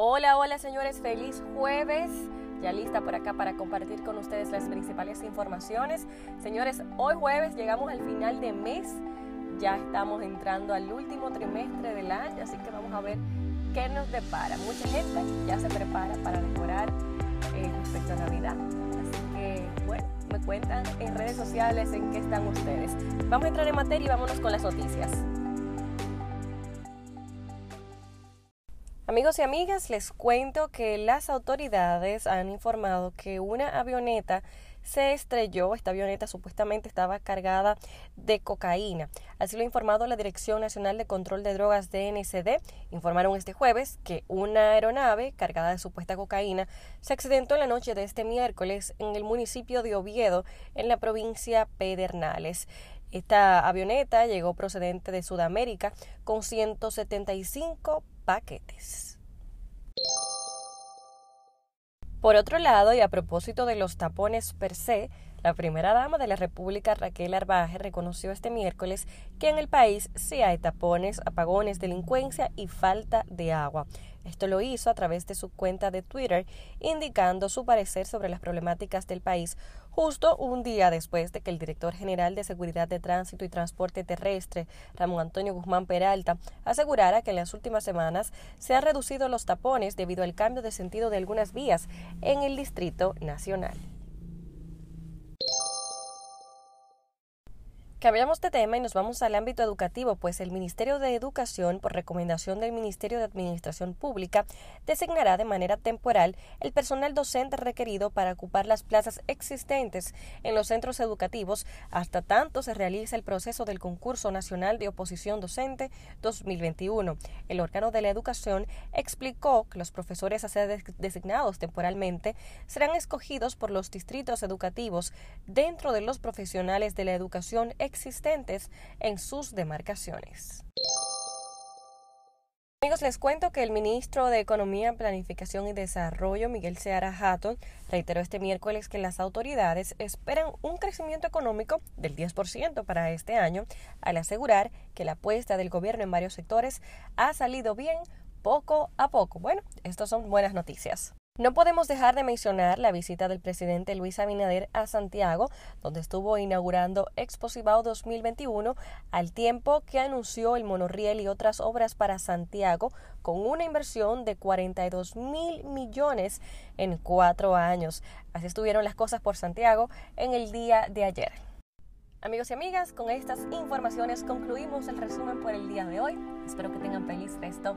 Hola, hola señores, feliz jueves. Ya lista por acá para compartir con ustedes las principales informaciones. Señores, hoy jueves llegamos al final de mes. Ya estamos entrando al último trimestre del año, así que vamos a ver qué nos depara. Mucha gente ya se prepara para decorar eh, respecto a Navidad. Así que, bueno, me cuentan en redes sociales en qué están ustedes. Vamos a entrar en materia y vámonos con las noticias. Amigos y amigas, les cuento que las autoridades han informado que una avioneta se estrelló. Esta avioneta supuestamente estaba cargada de cocaína. Así lo ha informado la Dirección Nacional de Control de Drogas DNCD. Informaron este jueves que una aeronave cargada de supuesta cocaína se accidentó en la noche de este miércoles en el municipio de Oviedo, en la provincia Pedernales. Esta avioneta llegó procedente de Sudamérica con 175 paquetes. Por otro lado, y a propósito de los tapones per se, la primera dama de la República, Raquel Arbaje, reconoció este miércoles que en el país sí hay tapones, apagones, delincuencia y falta de agua. Esto lo hizo a través de su cuenta de Twitter, indicando su parecer sobre las problemáticas del país, justo un día después de que el director general de Seguridad de Tránsito y Transporte Terrestre, Ramón Antonio Guzmán Peralta, asegurara que en las últimas semanas se han reducido los tapones debido al cambio de sentido de algunas vías en el Distrito Nacional. Cambiamos de tema y nos vamos al ámbito educativo, pues el Ministerio de Educación, por recomendación del Ministerio de Administración Pública, designará de manera temporal el personal docente requerido para ocupar las plazas existentes en los centros educativos hasta tanto se realice el proceso del Concurso Nacional de Oposición Docente 2021. El órgano de la educación explicó que los profesores a ser designados temporalmente serán escogidos por los distritos educativos dentro de los profesionales de la educación existentes en sus demarcaciones. Amigos, les cuento que el ministro de Economía, Planificación y Desarrollo, Miguel Seara Hatton, reiteró este miércoles que las autoridades esperan un crecimiento económico del 10% para este año, al asegurar que la apuesta del gobierno en varios sectores ha salido bien poco a poco. Bueno, estas son buenas noticias. No podemos dejar de mencionar la visita del presidente Luis Abinader a Santiago, donde estuvo inaugurando Exposivao 2021, al tiempo que anunció el monorriel y otras obras para Santiago con una inversión de 42 mil millones en cuatro años. Así estuvieron las cosas por Santiago en el día de ayer. Amigos y amigas, con estas informaciones concluimos el resumen por el día de hoy. Espero que tengan feliz resto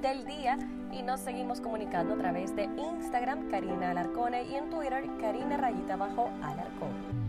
del día y nos seguimos comunicando a través de Instagram Karina Alarcone y en Twitter Karina Rayita Bajo Alarcón.